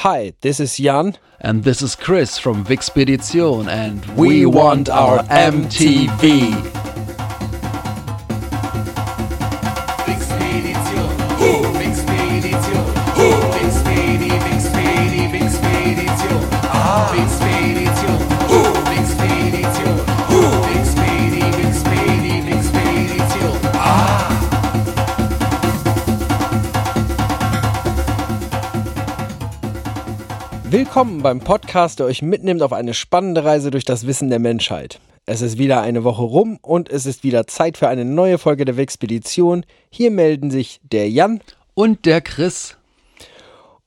Hi, this is Jan. And this is Chris from Wixpedition and we want our MTV. Willkommen beim Podcast, der euch mitnimmt auf eine spannende Reise durch das Wissen der Menschheit. Es ist wieder eine Woche rum und es ist wieder Zeit für eine neue Folge der Wixpedition. Hier melden sich der Jan Und der Chris.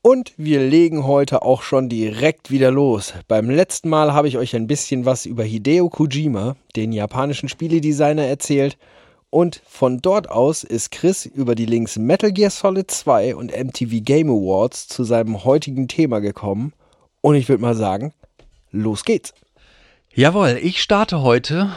Und wir legen heute auch schon direkt wieder los. Beim letzten Mal habe ich euch ein bisschen was über Hideo Kojima, den japanischen Spieledesigner, erzählt. Und von dort aus ist Chris über die Links Metal Gear Solid 2 und MTV Game Awards zu seinem heutigen Thema gekommen. Und ich würde mal sagen, los geht's. Jawohl, ich starte heute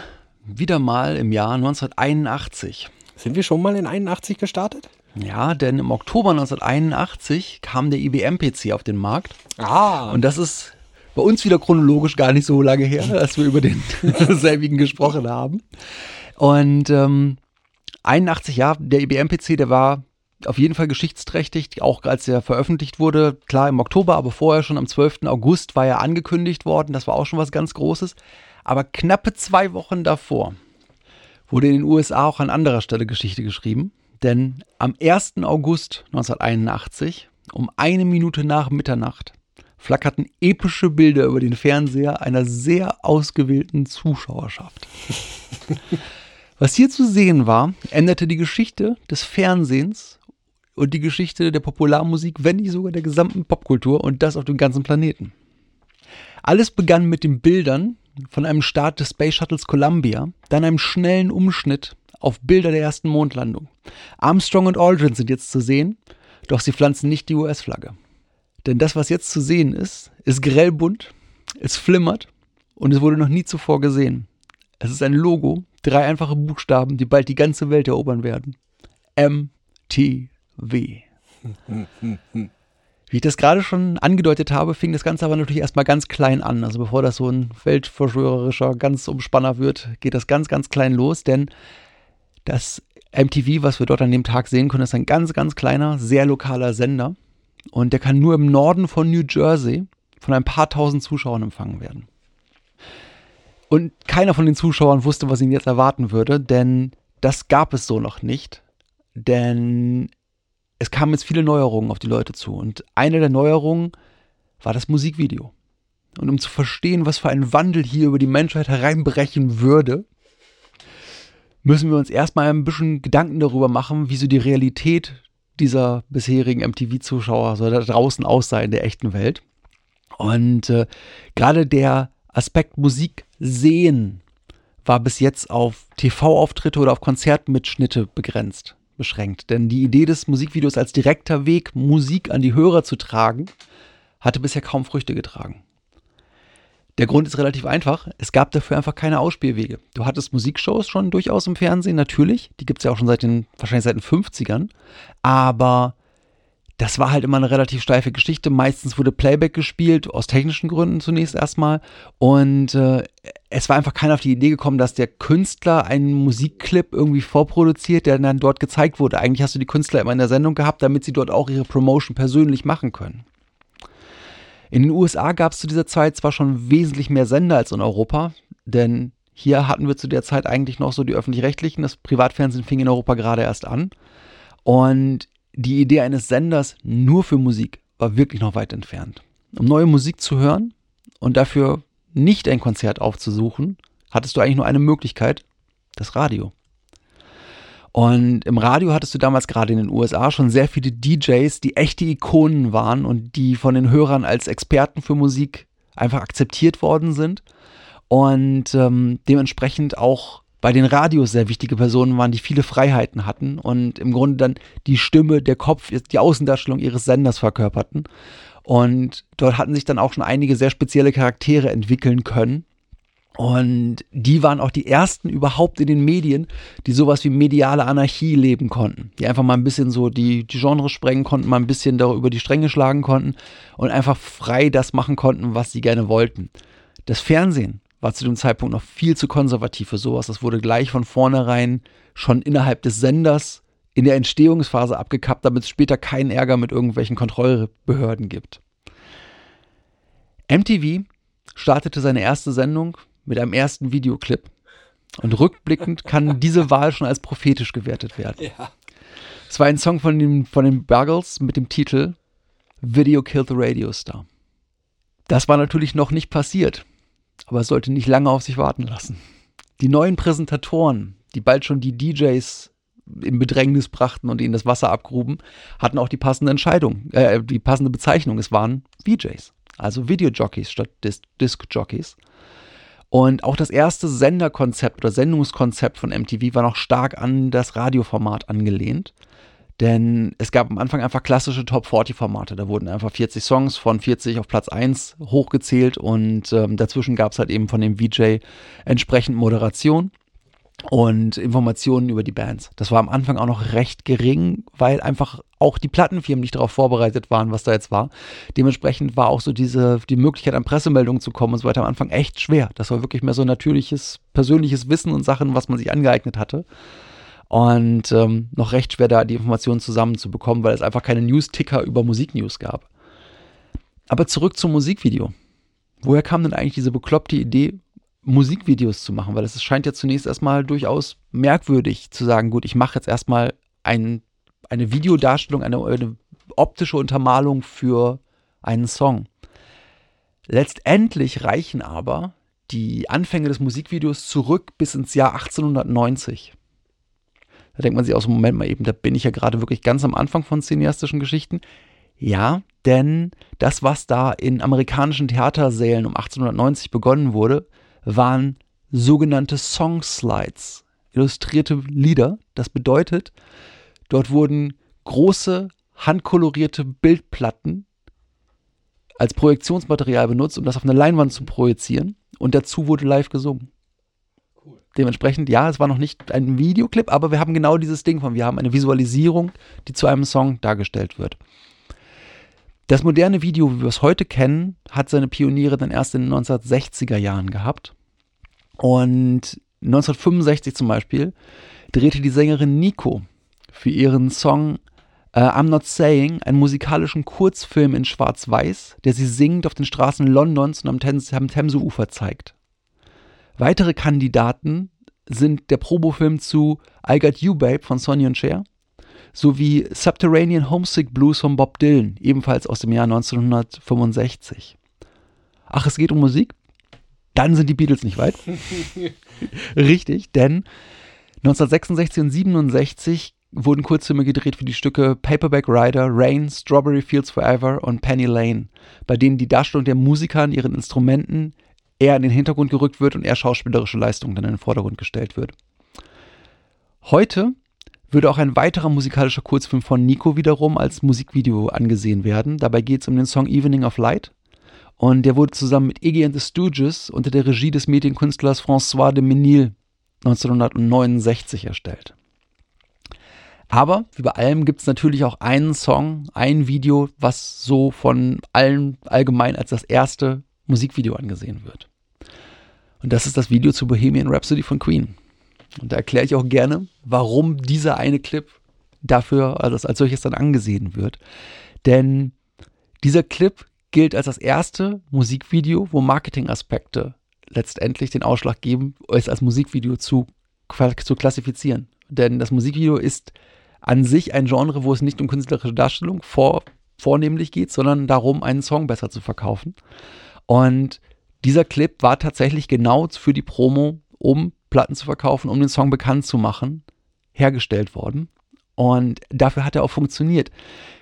wieder mal im Jahr 1981. Sind wir schon mal in 81 gestartet? Ja, denn im Oktober 1981 kam der IBM-PC auf den Markt. Ah, Und das ist bei uns wieder chronologisch gar nicht so lange her, dass wir über den selbigen gesprochen haben. Und ähm, 81, ja, der IBM-PC, der war auf jeden Fall geschichtsträchtig, auch als er veröffentlicht wurde. Klar, im Oktober, aber vorher schon am 12. August war er angekündigt worden. Das war auch schon was ganz Großes. Aber knappe zwei Wochen davor wurde in den USA auch an anderer Stelle Geschichte geschrieben. Denn am 1. August 1981, um eine Minute nach Mitternacht, flackerten epische Bilder über den Fernseher einer sehr ausgewählten Zuschauerschaft. Was hier zu sehen war, änderte die Geschichte des Fernsehens und die Geschichte der Popularmusik, wenn nicht sogar der gesamten Popkultur und das auf dem ganzen Planeten. Alles begann mit den Bildern von einem Start des Space Shuttles Columbia, dann einem schnellen Umschnitt auf Bilder der ersten Mondlandung. Armstrong und Aldrin sind jetzt zu sehen, doch sie pflanzen nicht die US-Flagge. Denn das, was jetzt zu sehen ist, ist grellbunt, es flimmert und es wurde noch nie zuvor gesehen. Es ist ein Logo, drei einfache Buchstaben, die bald die ganze Welt erobern werden. MTV. Wie ich das gerade schon angedeutet habe, fing das Ganze aber natürlich erstmal ganz klein an. Also bevor das so ein weltverschwörerischer ganz Umspanner wird, geht das ganz, ganz klein los, denn das MTV, was wir dort an dem Tag sehen können, ist ein ganz, ganz kleiner, sehr lokaler Sender. Und der kann nur im Norden von New Jersey von ein paar tausend Zuschauern empfangen werden. Und keiner von den Zuschauern wusste, was ihn jetzt erwarten würde, denn das gab es so noch nicht. Denn es kamen jetzt viele Neuerungen auf die Leute zu. Und eine der Neuerungen war das Musikvideo. Und um zu verstehen, was für ein Wandel hier über die Menschheit hereinbrechen würde, müssen wir uns erstmal ein bisschen Gedanken darüber machen, wie so die Realität dieser bisherigen MTV-Zuschauer so da draußen aussah in der echten Welt. Und äh, gerade der Aspekt Musik sehen war bis jetzt auf TV-Auftritte oder auf Konzertmitschnitte begrenzt, beschränkt. Denn die Idee des Musikvideos als direkter Weg, Musik an die Hörer zu tragen, hatte bisher kaum Früchte getragen. Der Grund ist relativ einfach. Es gab dafür einfach keine Ausspielwege. Du hattest Musikshows schon durchaus im Fernsehen, natürlich. Die gibt es ja auch schon seit den, wahrscheinlich seit den 50ern. Aber das war halt immer eine relativ steife Geschichte. Meistens wurde Playback gespielt, aus technischen Gründen zunächst erstmal. Und äh, es war einfach keiner auf die Idee gekommen, dass der Künstler einen Musikclip irgendwie vorproduziert, der dann dort gezeigt wurde. Eigentlich hast du die Künstler immer in der Sendung gehabt, damit sie dort auch ihre Promotion persönlich machen können. In den USA gab es zu dieser Zeit zwar schon wesentlich mehr Sender als in Europa, denn hier hatten wir zu der Zeit eigentlich noch so die öffentlich-rechtlichen, das Privatfernsehen fing in Europa gerade erst an. Und die Idee eines Senders nur für Musik war wirklich noch weit entfernt. Um neue Musik zu hören und dafür nicht ein Konzert aufzusuchen, hattest du eigentlich nur eine Möglichkeit, das Radio. Und im Radio hattest du damals gerade in den USA schon sehr viele DJs, die echte Ikonen waren und die von den Hörern als Experten für Musik einfach akzeptiert worden sind. und ähm, dementsprechend auch bei den Radios sehr wichtige Personen waren, die viele Freiheiten hatten und im Grunde dann die Stimme, der Kopf, die Außendarstellung ihres Senders verkörperten. Und dort hatten sich dann auch schon einige sehr spezielle Charaktere entwickeln können. Und die waren auch die ersten überhaupt in den Medien, die sowas wie mediale Anarchie leben konnten. Die einfach mal ein bisschen so die, die Genres sprengen konnten, mal ein bisschen darüber die Stränge schlagen konnten und einfach frei das machen konnten, was sie gerne wollten. Das Fernsehen war zu dem Zeitpunkt noch viel zu konservativ für sowas. Das wurde gleich von vornherein schon innerhalb des Senders in der Entstehungsphase abgekappt, damit es später keinen Ärger mit irgendwelchen Kontrollbehörden gibt. MTV startete seine erste Sendung mit einem ersten Videoclip. Und rückblickend kann diese Wahl schon als prophetisch gewertet werden. Ja. Es war ein Song von den, von den Buggles mit dem Titel Video Killed the Radio Star. Das war natürlich noch nicht passiert, aber es sollte nicht lange auf sich warten lassen. Die neuen Präsentatoren, die bald schon die DJs in Bedrängnis brachten und ihnen das Wasser abgruben, hatten auch die passende Entscheidung, äh, die passende Bezeichnung. Es waren VJs, also Videojockeys statt Dis Disc-Jockeys. Und auch das erste Senderkonzept oder Sendungskonzept von MTV war noch stark an das Radioformat angelehnt. Denn es gab am Anfang einfach klassische Top-40-Formate. Da wurden einfach 40 Songs von 40 auf Platz 1 hochgezählt und ähm, dazwischen gab es halt eben von dem VJ entsprechend Moderation und Informationen über die Bands. Das war am Anfang auch noch recht gering, weil einfach auch die Plattenfirmen nicht darauf vorbereitet waren, was da jetzt war. Dementsprechend war auch so diese, die Möglichkeit an Pressemeldungen zu kommen und so weiter am Anfang echt schwer. Das war wirklich mehr so natürliches, persönliches Wissen und Sachen, was man sich angeeignet hatte. Und ähm, noch recht schwer da die Informationen zusammenzubekommen, weil es einfach keine News-Ticker über Musiknews gab. Aber zurück zum Musikvideo. Woher kam denn eigentlich diese bekloppte Idee, Musikvideos zu machen, weil es scheint ja zunächst erstmal durchaus merkwürdig zu sagen, gut, ich mache jetzt erstmal ein, eine Videodarstellung, eine, eine optische Untermalung für einen Song. Letztendlich reichen aber die Anfänge des Musikvideos zurück bis ins Jahr 1890. Da denkt man sich aus, Moment mal eben, da bin ich ja gerade wirklich ganz am Anfang von cineastischen Geschichten. Ja, denn das, was da in amerikanischen Theatersälen um 1890 begonnen wurde, waren sogenannte Song Slides, illustrierte Lieder. Das bedeutet, dort wurden große handkolorierte Bildplatten als Projektionsmaterial benutzt, um das auf eine Leinwand zu projizieren. Und dazu wurde live gesungen. Dementsprechend, ja, es war noch nicht ein Videoclip, aber wir haben genau dieses Ding von, wir haben eine Visualisierung, die zu einem Song dargestellt wird. Das moderne Video, wie wir es heute kennen, hat seine Pioniere dann erst in den 1960er Jahren gehabt. Und 1965 zum Beispiel drehte die Sängerin Nico für ihren Song uh, I'm Not Saying einen musikalischen Kurzfilm in Schwarz-Weiß, der sie singend auf den Straßen Londons und am, Thames am Themseufer zeigt. Weitere Kandidaten sind der Probofilm zu I Got You Babe von Sonny und Cher sowie Subterranean Homesick Blues von Bob Dylan, ebenfalls aus dem Jahr 1965. Ach, es geht um Musik? dann sind die Beatles nicht weit. Richtig, denn 1966 und 67 wurden Kurzfilme gedreht für die Stücke Paperback Rider, Rain, Strawberry Fields Forever und Penny Lane, bei denen die Darstellung der Musiker an ihren Instrumenten eher in den Hintergrund gerückt wird und eher schauspielerische Leistung dann in den Vordergrund gestellt wird. Heute würde auch ein weiterer musikalischer Kurzfilm von Nico wiederum als Musikvideo angesehen werden. Dabei geht es um den Song Evening of Light und der wurde zusammen mit Iggy and the Stooges unter der Regie des Medienkünstlers François de Menil 1969 erstellt. Aber wie bei allem gibt es natürlich auch einen Song, ein Video, was so von allen allgemein als das erste Musikvideo angesehen wird. Und das ist das Video zu Bohemian Rhapsody von Queen. Und da erkläre ich auch gerne, warum dieser eine Clip dafür also als solches dann angesehen wird. Denn dieser Clip gilt als das erste Musikvideo, wo Marketingaspekte letztendlich den Ausschlag geben, es als Musikvideo zu, zu klassifizieren. Denn das Musikvideo ist an sich ein Genre, wo es nicht um künstlerische Darstellung vor, vornehmlich geht, sondern darum, einen Song besser zu verkaufen. Und dieser Clip war tatsächlich genau für die Promo, um Platten zu verkaufen, um den Song bekannt zu machen, hergestellt worden. Und dafür hat er auch funktioniert.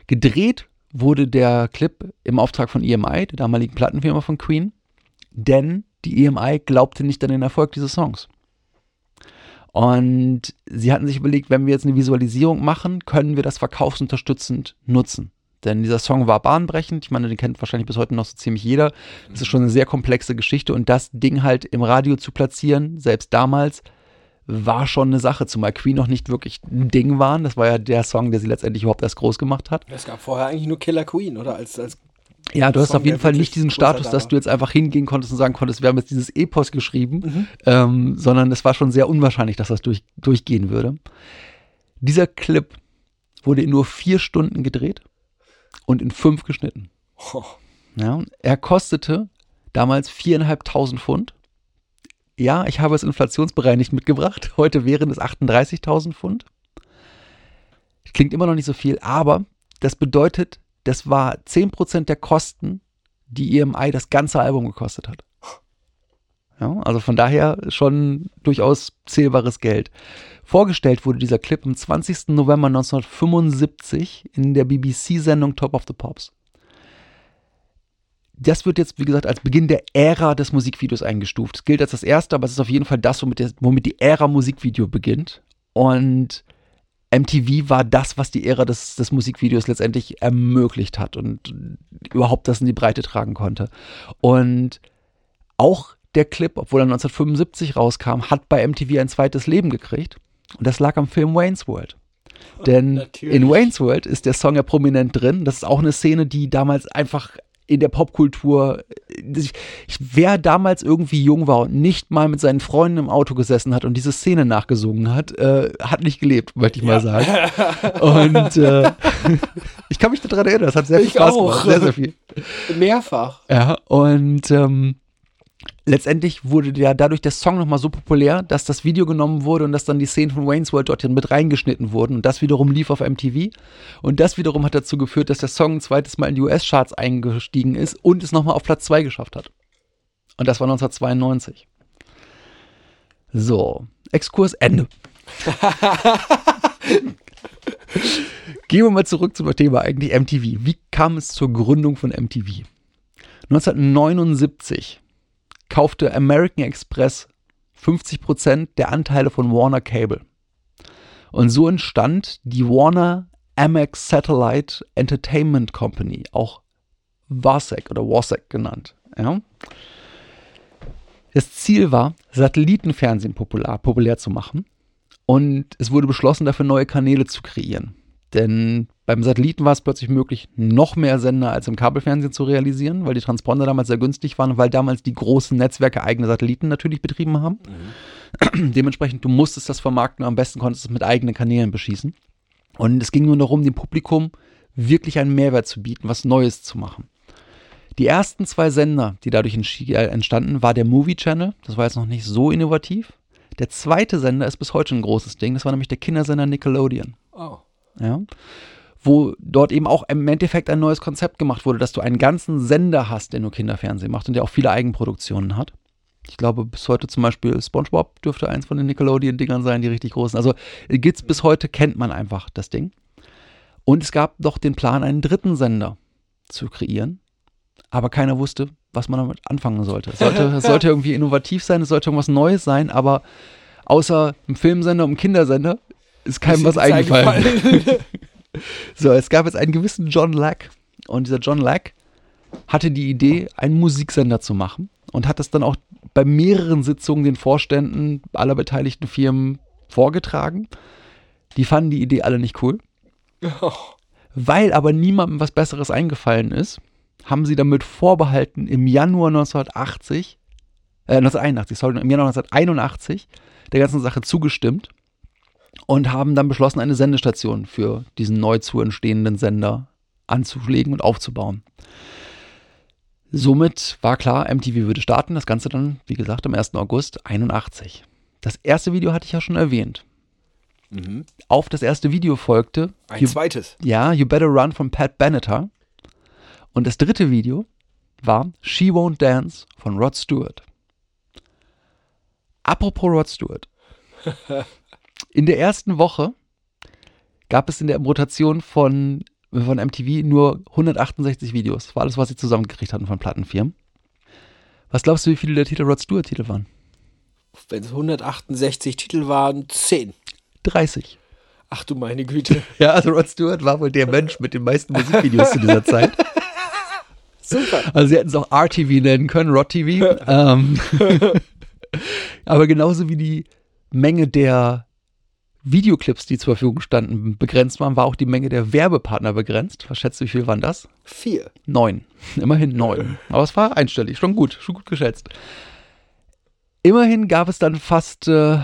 Gedreht wurde der Clip im Auftrag von EMI, der damaligen Plattenfirma von Queen, denn die EMI glaubte nicht an den Erfolg dieses Songs. Und sie hatten sich überlegt, wenn wir jetzt eine Visualisierung machen, können wir das verkaufsunterstützend nutzen. Denn dieser Song war bahnbrechend. Ich meine, den kennt wahrscheinlich bis heute noch so ziemlich jeder. Das ist schon eine sehr komplexe Geschichte. Und das Ding halt im Radio zu platzieren, selbst damals, war schon eine Sache. Zumal Queen noch nicht wirklich ein Ding waren. Das war ja der Song, der sie letztendlich überhaupt erst groß gemacht hat. Es gab vorher eigentlich nur Killer Queen, oder? Als, als Ja, du hast Song, auf jeden Fall nicht diesen Status, da dass du jetzt einfach hingehen konntest und sagen konntest, wir haben jetzt dieses Epos geschrieben, Mhm. ähm, sondern es war schon sehr unwahrscheinlich, dass das durch, durchgehen würde. Dieser Clip wurde in nur vier Stunden gedreht und in fünf geschnitten. Oh, Ja, er kostete damals viereinhalbtausend Pfund. Ja, ich habe es inflationsbereinigt mitgebracht. Heute wären es 38.000 Pfund. Klingt immer noch nicht so viel, aber das bedeutet, das war 10% der Kosten, die EMI das ganze Album gekostet hat. Ja, also von daher schon durchaus zählbares Geld. Vorgestellt wurde dieser Clip am 20. November 1975 in der BBC-Sendung Top of the Pops das wird jetzt, wie gesagt, als Beginn der Ära des Musikvideos eingestuft. Es gilt als das erste, aber es ist auf jeden Fall das, womit, der, womit die Ära Musikvideo beginnt. Und MTV war das, was die Ära des, des Musikvideos letztendlich ermöglicht hat und überhaupt das in die Breite tragen konnte. Und auch der Clip, obwohl er 1975 rauskam, hat bei MTV ein zweites Leben gekriegt. Und das lag am Film Wayne's World. Denn Natürlich. in Wayne's World ist der Song ja prominent drin. Das ist auch eine Szene, die damals einfach in der Popkultur, ich, wer damals irgendwie jung war und nicht mal mit seinen Freunden im Auto gesessen hat und diese Szene nachgesungen hat, äh, hat nicht gelebt, möchte ich mal sagen. Und äh, ich kann mich daran erinnern, das hat sehr viel Ich Spaß auch. gemacht, sehr, sehr viel. Mehrfach. Ja, und ähm, letztendlich wurde ja dadurch der Song nochmal so populär, dass das Video genommen wurde und dass dann die Szenen von Wayne's World dort mit reingeschnitten wurden. Und das wiederum lief auf MTV. Und das wiederum hat dazu geführt, dass der Song ein zweites Mal in die US-Charts eingestiegen ist und es nochmal auf Platz 2 geschafft hat. Und das war 1992. So, Exkurs Ende. Gehen wir mal zurück zum Thema eigentlich MTV. Wie kam es zur Gründung von MTV? 1979 kaufte American Express 50% der Anteile von Warner Cable. Und so entstand die Warner Amex Satellite Entertainment Company, auch WASEC oder WASEC genannt. Ja? Das Ziel war, Satellitenfernsehen popular, populär zu machen. Und es wurde beschlossen, dafür neue Kanäle zu kreieren. Denn beim Satelliten war es plötzlich möglich, noch mehr Sender als im Kabelfernsehen zu realisieren, weil die Transponder damals sehr günstig waren und weil damals die großen Netzwerke eigene Satelliten natürlich betrieben haben. Dementsprechend, du musstest das vermarkten, am besten konntest du es mit eigenen Kanälen beschießen. Und es ging nur darum, dem Publikum wirklich einen Mehrwert zu bieten, was Neues zu machen. Die ersten zwei Sender, die dadurch entstanden, war der Movie Channel. Das war jetzt noch nicht so innovativ. Der zweite Sender ist bis heute ein großes Ding. Das war nämlich der Kindersender Nickelodeon. Oh. Ja. Wo dort eben auch im Endeffekt ein neues Konzept gemacht wurde, dass du einen ganzen Sender hast, der nur Kinderfernsehen macht und der auch viele Eigenproduktionen hat. Ich glaube, bis heute zum Beispiel SpongeBob dürfte eins von den Nickelodeon-Dingern sein, die richtig großen. Also gibt's bis heute, kennt man einfach das Ding. Und es gab doch den Plan, einen dritten Sender zu kreieren. Aber keiner wusste, was man damit anfangen sollte. Es sollte, es sollte irgendwie innovativ sein, es sollte irgendwas Neues sein, aber außer einem Filmsender und einem Kindersender ist keinem was Ist eingefallen. so, es gab jetzt einen gewissen John Lack. Und dieser John Lack hatte die Idee, einen Musiksender zu machen und hat das dann auch bei mehreren Sitzungen den Vorständen aller beteiligten Firmen vorgetragen. Die fanden die Idee alle nicht cool. Oh. Weil aber niemandem was Besseres eingefallen ist, haben sie damit vorbehalten, im Januar 1980, äh, 1981, sorry, im Januar 1981 der ganzen Sache zugestimmt und haben dann beschlossen, eine Sendestation für diesen neu zu entstehenden Sender anzulegen und aufzubauen. Somit war klar, MTV würde starten, das Ganze dann, wie gesagt, am 1. August 81. Das erste Video hatte ich ja schon erwähnt. Mhm. Auf das erste Video folgte Ein You- zweites. ja, You Better Run von Pat Benatar. Und das dritte Video war She Won't Dance von Rod Stewart. Apropos Rod Stewart. In der ersten Woche gab es in der Rotation von, von MTV nur 168 Videos. Das war alles, was sie zusammengekriegt hatten von Plattenfirmen. Was glaubst du, wie viele der Titel Rod Stewart-Titel waren? Wenn es 168 Titel waren, 10. 30. Ach du meine Güte. Ja, also Rod Stewart war wohl der Mensch mit den meisten Musikvideos zu dieser Zeit. Super. Also sie hätten es auch RTV nennen können, Rod TV. ähm, aber genauso wie die Menge der Videoclips, die zur Verfügung standen, begrenzt waren, war auch die Menge der Werbepartner begrenzt. Was schätzt du, wie viel waren das? Vier. Neun. Immerhin neun. Aber es war einstellig. Schon gut. Schon gut geschätzt. Immerhin gab es dann fast äh,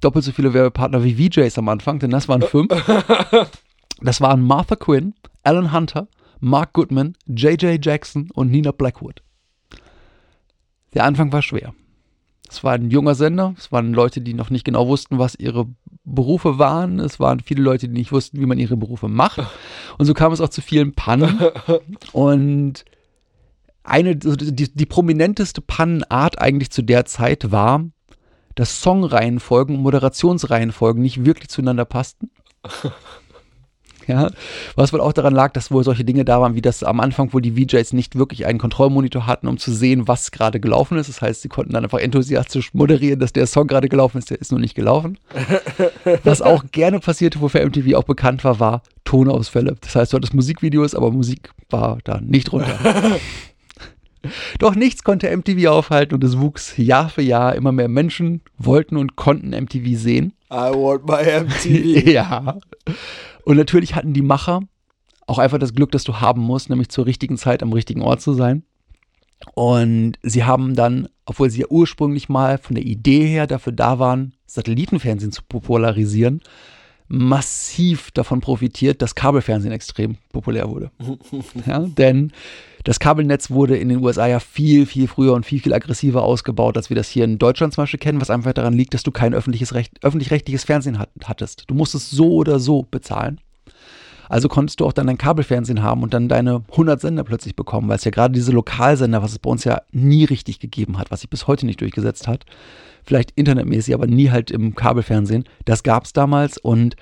doppelt so viele Werbepartner wie VJs am Anfang, denn das waren fünf. Das waren Martha Quinn, Alan Hunter, Mark Goodman, J.J. Jackson und Nina Blackwood. Der Anfang war schwer. Es war ein junger Sender, es waren Leute, die noch nicht genau wussten, was ihre Berufe waren. Es waren viele Leute, die nicht wussten, wie man ihre Berufe macht. Und so kam es auch zu vielen Pannen. Und eine, die, die prominenteste Pannenart eigentlich zu der Zeit war, dass Songreihenfolgen und Moderationsreihenfolgen nicht wirklich zueinander passten. Ja, was wohl auch daran lag, dass wohl solche Dinge da waren, wie das am Anfang, wo die VJs nicht wirklich einen Kontrollmonitor hatten, um zu sehen, was gerade gelaufen ist. Das heißt, sie konnten dann einfach enthusiastisch moderieren, dass der Song gerade gelaufen ist, der ist nur nicht gelaufen. Was auch gerne passierte, wofür MTV auch bekannt war, war Tonausfälle. Das heißt, du hattest Musikvideos, aber Musik war da nicht drunter. Doch nichts konnte MTV aufhalten und es wuchs Jahr für Jahr. Immer mehr Menschen wollten und konnten MTV sehen. I want my MTV. ja. Und natürlich hatten die Macher auch einfach das Glück, das du haben musst, nämlich zur richtigen Zeit am richtigen Ort zu sein. Und sie haben dann, obwohl sie ja ursprünglich mal von der Idee her dafür da waren, Satellitenfernsehen zu popularisieren, massiv davon profitiert, dass Kabelfernsehen extrem populär wurde. ja, denn das Kabelnetz wurde in den USA ja viel, viel früher und viel, viel aggressiver ausgebaut, als wir das hier in Deutschland zum Beispiel kennen, was einfach daran liegt, dass du kein öffentliches Recht, öffentlich-rechtliches Fernsehen hat, hattest. Du musstest so oder so bezahlen. Also konntest du auch dann dein Kabelfernsehen haben und dann deine 100 Sender plötzlich bekommen, weil es ja gerade diese Lokalsender, was es bei uns ja nie richtig gegeben hat, was sich bis heute nicht durchgesetzt hat, vielleicht internetmäßig, aber nie halt im Kabelfernsehen, das gab es damals und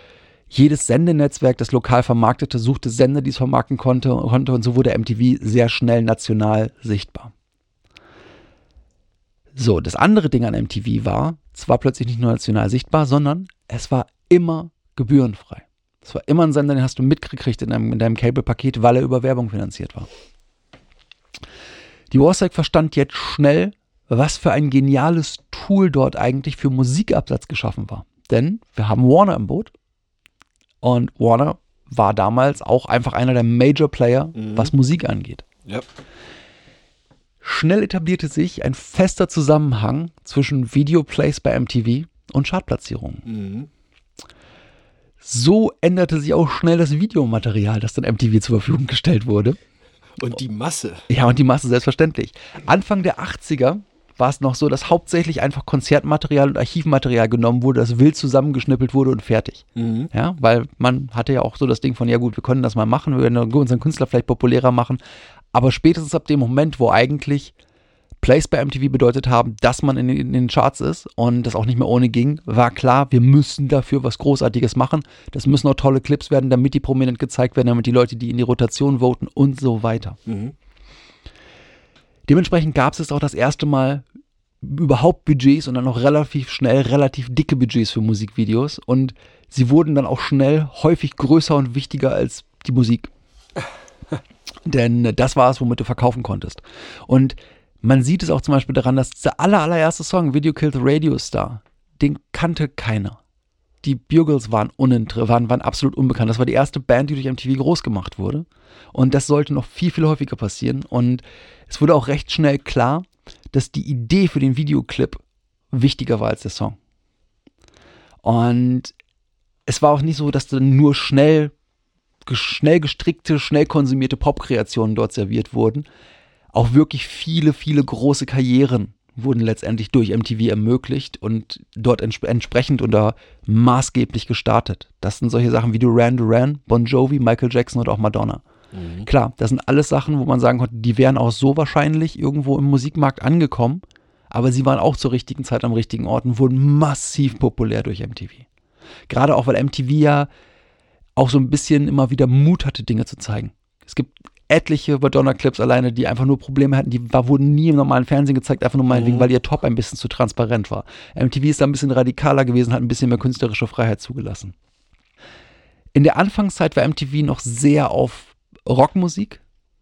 jedes Sendenetzwerk, das lokal vermarktete, suchte Sender, die es vermarkten konnte, konnte und so wurde MTV sehr schnell national sichtbar. So, das andere Ding an MTV war, es war plötzlich nicht nur national sichtbar, sondern es war immer gebührenfrei. Es war immer ein Sender, den hast du mitgekriegt in deinem, in deinem Cable-Paket, weil er über Werbung finanziert war. Die Warsack verstand jetzt schnell, was für ein geniales Tool dort eigentlich für Musikabsatz geschaffen war. Denn wir haben Warner im Boot und Warner war damals auch einfach einer der Major Player, Mhm. was Musik angeht. Ja. Schnell etablierte sich ein fester Zusammenhang zwischen Videoplays bei MTV und Chartplatzierungen. Mhm. So änderte sich auch schnell das Videomaterial, das dann MTV zur Verfügung gestellt wurde. Und die Masse. Ja, und die Masse selbstverständlich. Anfang der 80er war es noch so, dass hauptsächlich einfach Konzertmaterial und Archivmaterial genommen wurde, das wild zusammengeschnippelt wurde und fertig. Mhm. Ja, weil man hatte ja auch so das Ding von, ja gut, wir können das mal machen, wir werden unseren Künstler vielleicht populärer machen. Aber spätestens ab dem Moment, wo eigentlich Plays bei MTV bedeutet haben, dass man in, den- in den Charts ist und das auch nicht mehr ohne ging, war klar, wir müssen dafür was Großartiges machen. Das müssen auch tolle Clips werden, damit die prominent gezeigt werden, damit die Leute, die in die Rotation voten und so weiter. Mhm. Dementsprechend gab es auch das erste Mal überhaupt Budgets und dann auch relativ schnell relativ dicke Budgets für Musikvideos und sie wurden dann auch schnell häufig größer und wichtiger als die Musik. Denn das war es, womit du verkaufen konntest. Und man sieht es auch zum Beispiel daran, dass der aller, allererste Song, Video Killed the Radio Star, den kannte keiner. Die Bugles waren, waren, waren absolut unbekannt. Das war die erste Band, die durch MTV groß gemacht wurde. Und das sollte noch viel, viel häufiger passieren. Und es wurde auch recht schnell klar, dass die Idee für den Videoclip wichtiger war als der Song. Und es war auch nicht so, dass dann nur schnell, schnell gestrickte, schnell konsumierte Popkreationen dort serviert wurden. Auch wirklich viele, viele große Karrieren wurden letztendlich durch MTV ermöglicht und dort entsp entsprechend oder maßgeblich gestartet. Das sind solche Sachen wie Duran Duran, Bon Jovi, Michael Jackson und auch Madonna. Klar, das sind alles Sachen, wo man sagen konnte, die wären auch so wahrscheinlich irgendwo im Musikmarkt angekommen, aber sie waren auch zur richtigen Zeit am richtigen Ort und wurden massiv populär durch MTV. Gerade auch, weil MTV ja auch so ein bisschen immer wieder Mut hatte, Dinge zu zeigen. Es gibt etliche Madonna-Clips alleine, die einfach nur Probleme hatten. Die war, wurden nie im normalen Fernsehen gezeigt, einfach nur meinetwegen, Mhm. weil ihr Top ein bisschen zu transparent war. MTV ist da ein bisschen radikaler gewesen, hat ein bisschen mehr künstlerische Freiheit zugelassen. In der Anfangszeit war MTV noch sehr auf Rockmusik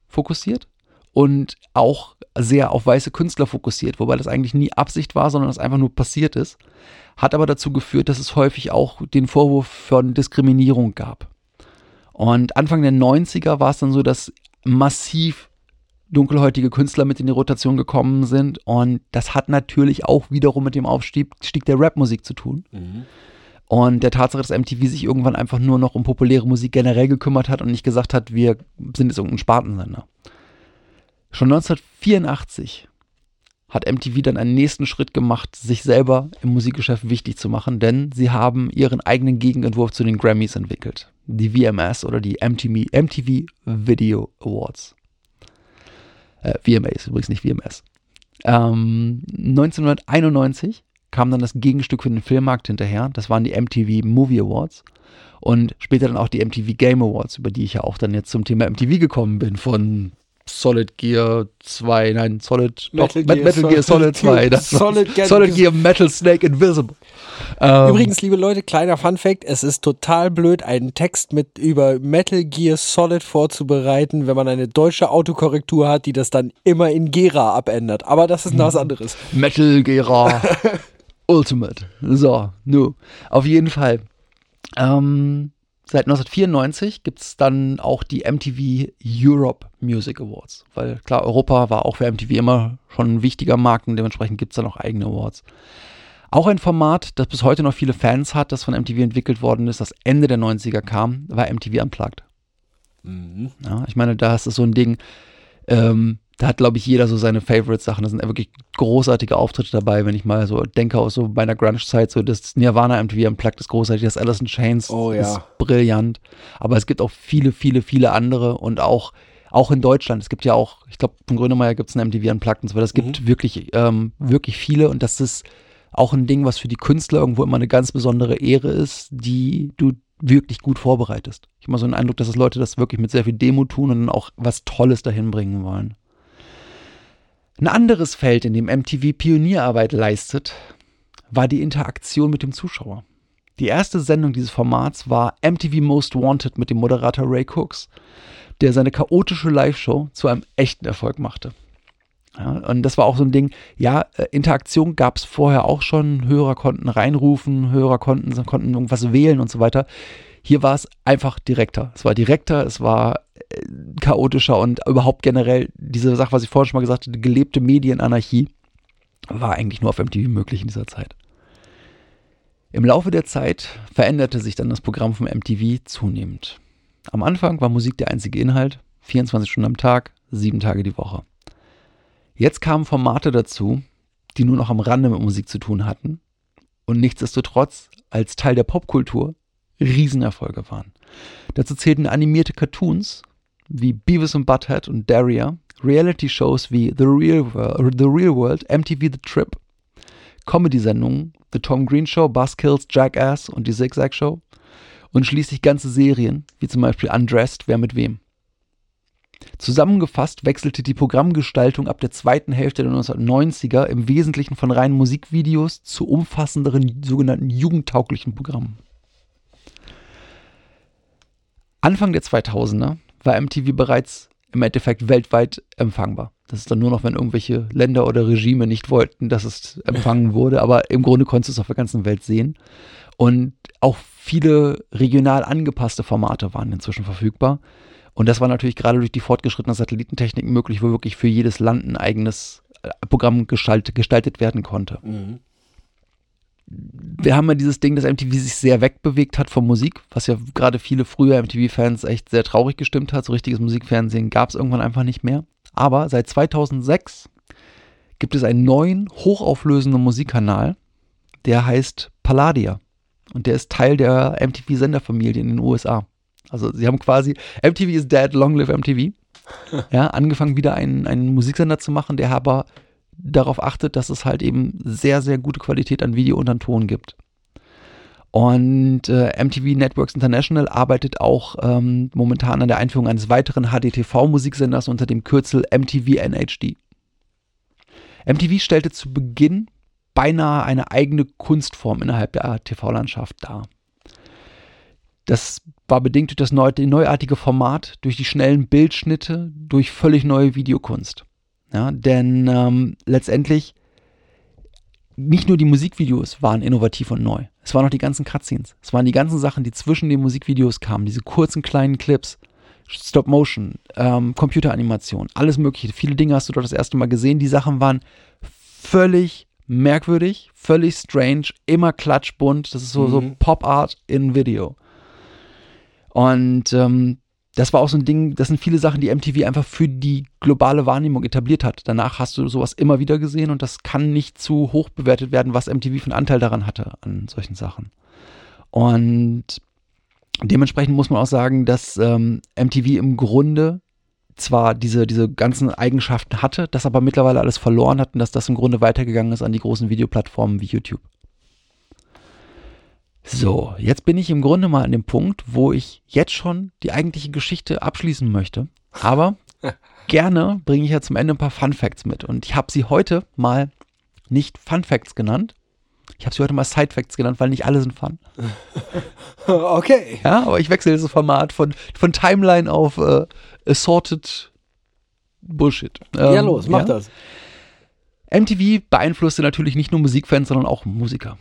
fokussiert und auch sehr auf weiße Künstler fokussiert, wobei das eigentlich nie Absicht war, sondern es einfach nur passiert ist. Hat aber dazu geführt, dass es häufig auch den Vorwurf von Diskriminierung gab. Und Anfang der 90er war es dann so, dass massiv dunkelhäutige Künstler mit in die Rotation gekommen sind. Und das hat natürlich auch wiederum mit dem Aufstieg Stieg der Rapmusik zu tun. Und der Tatsache, dass MTV sich irgendwann einfach nur noch um populäre Musik generell gekümmert hat und nicht gesagt hat, wir sind jetzt irgendein Spartensender. Schon 1984 hat MTV dann einen nächsten Schritt gemacht, sich selber im Musikgeschäft wichtig zu machen, denn sie haben ihren eigenen Gegenentwurf zu den Grammys entwickelt. Die VMS oder die MTV, MTV Video Awards. Äh, VMAs, übrigens nicht VMS. Ähm, 1991 kam dann das Gegenstück für den Filmmarkt hinterher. Das waren die MTV Movie Awards und später dann auch die MTV Game Awards, über die ich ja auch dann jetzt zum Thema MTV gekommen bin, von Solid Gear 2, nein, Solid, Metal doch, Gear Metal Gear Solid Solid 2, das Solid Gear- Solid Gear Metal Snake Invisible. Ähm, Übrigens, liebe Leute, kleiner Fun Fact, es ist total blöd, einen Text mit über Metal Gear Solid vorzubereiten, wenn man eine deutsche Autokorrektur hat, die das dann immer in Gera abändert. Aber das ist noch was anderes. Metal Gear Ultimate. So, nu. Auf jeden Fall. Ähm, seit 1994 gibt es dann auch die MTV Europe Music Awards. Weil klar, Europa war auch für MTV immer schon ein wichtiger Markt und dementsprechend gibt es dann auch eigene Awards. Auch ein Format, das bis heute noch viele Fans hat, das von MTV entwickelt worden ist, das Ende der 90er kam, war MTV Unplugged. Ja, ich meine, da ist es so ein Ding, ähm, da hat, glaube ich, jeder so seine Favorite-Sachen. Da sind wirklich großartige Auftritte dabei, wenn ich mal so denke, aus so meiner Grunge-Zeit, so das Nirvana MTV Unplugged ist großartig, das Alice in Chains Oh ja. ist brillant. Aber es gibt auch viele, viele, viele andere und auch, auch in Deutschland. Es gibt ja auch, ich glaube, von Grönemeyer gibt es ein MTV Unplugged und so weiter. Es gibt wirklich, ähm, wirklich viele und das ist auch ein Ding, was für die Künstler irgendwo immer eine ganz besondere Ehre ist, die du wirklich gut vorbereitest. Ich habe mal so den Eindruck, dass es Leute das wirklich mit sehr viel Demo tun und dann auch was Tolles dahin bringen wollen. Ein anderes Feld, in dem MTV Pionierarbeit leistet, war die Interaktion mit dem Zuschauer. Die erste Sendung dieses Formats war MTV Most Wanted mit dem Moderator Ray Cooks, der seine chaotische Live-Show zu einem echten Erfolg machte. Ja, und das war auch so ein Ding, ja, äh, Interaktion gab es vorher auch schon, Hörer konnten reinrufen, Hörer konnten, konnten irgendwas wählen und so weiter. Hier war es einfach direkter. Es war direkter, es war äh, chaotischer und überhaupt generell diese Sache, was ich vorhin schon mal gesagt hatte, gelebte Medienanarchie war eigentlich nur auf MTV möglich in dieser Zeit. Im Laufe der Zeit veränderte sich dann das Programm von MTV zunehmend. Am Anfang war Musik der einzige Inhalt, 24 Stunden am Tag, sieben Tage die Woche. Jetzt kamen Formate dazu, die nur noch am Rande mit Musik zu tun hatten und nichtsdestotrotz als Teil der Popkultur Riesenerfolge waren. Dazu zählten animierte Cartoons wie Beavis and Butthead und Daria, Reality-Shows wie The Real, World, The Real World, MTV The Trip, Comedy-Sendungen The Tom Green Show, Buzzkills, Jackass und die Zigzag Show und schließlich ganze Serien wie zum Beispiel Undressed, Wer mit wem. Zusammengefasst wechselte die Programmgestaltung ab der zweiten Hälfte der 1990er im Wesentlichen von reinen Musikvideos zu umfassenderen sogenannten jugendtauglichen Programmen. Anfang der 2000er war MTV bereits im Endeffekt weltweit empfangbar. Das ist dann nur noch, wenn irgendwelche Länder oder Regime nicht wollten, dass es empfangen wurde, aber im Grunde konntest du es auf der ganzen Welt sehen. Und auch viele regional angepasste Formate waren inzwischen verfügbar. Und das war natürlich gerade durch die fortgeschrittene Satellitentechnik möglich, wo wirklich für jedes Land ein eigenes äh, Programm gestalt, gestaltet werden konnte. Wir haben ja dieses Ding, dass MTV sich sehr wegbewegt hat von Musik, was ja gerade viele frühe MTV-Fans echt sehr traurig gestimmt hat. So richtiges Musikfernsehen gab es irgendwann einfach nicht mehr. Aber seit 2006 gibt es einen neuen, hochauflösenden Musikkanal, der heißt Palladia. Und der ist Teil der MTV-Senderfamilie in den USA. Also sie haben quasi, MTV is dead, long live MTV. Ja, angefangen wieder einen, einen Musiksender zu machen, der aber darauf achtet, dass es halt eben sehr, sehr gute Qualität an Video und an Ton gibt. Und äh, MTV Networks International arbeitet auch ähm, momentan an der Einführung eines weiteren HDTV-Musiksenders unter dem Kürzel MTV NHD. MTV stellte zu Beginn beinahe eine eigene Kunstform innerhalb der TV-Landschaft dar. Das war bedingt durch das neu, neuartige Format, durch die schnellen Bildschnitte, durch völlig neue Videokunst. Ja, denn ähm, letztendlich nicht nur die Musikvideos waren innovativ und neu. Es waren auch die ganzen Cutscenes. Es waren die ganzen Sachen, die zwischen den Musikvideos kamen. Diese kurzen kleinen Clips, Stop Motion, ähm, Computeranimation, alles Mögliche. Viele Dinge hast du dort das erste Mal gesehen. Die Sachen waren völlig merkwürdig, völlig strange, immer klatschbunt. Das ist so, Mhm. so Pop Art in Video. Und ähm, das war auch so ein Ding, das sind viele Sachen, die MTV einfach für die globale Wahrnehmung etabliert hat. Danach hast du sowas immer wieder gesehen und das kann nicht zu hoch bewertet werden, was MTV für einen Anteil daran hatte an solchen Sachen. Und dementsprechend muss man auch sagen, dass ähm, MTV im Grunde zwar diese, diese ganzen Eigenschaften hatte, das aber mittlerweile alles verloren hat und dass das im Grunde weitergegangen ist an die großen Videoplattformen wie YouTube. So, jetzt bin ich im Grunde mal an dem Punkt, wo ich jetzt schon die eigentliche Geschichte abschließen möchte. Aber gerne bringe ich ja zum Ende ein paar Fun Facts mit. Und ich habe sie heute mal nicht Fun Facts genannt. Ich habe sie heute mal Side Facts genannt, weil nicht alle sind Fun. Okay. Ja, aber ich wechsle das Format von, von Timeline auf äh, Assorted Bullshit. ja, Ähm, los, mach ja? das. MTV beeinflusste natürlich nicht nur Musikfans, sondern auch Musiker.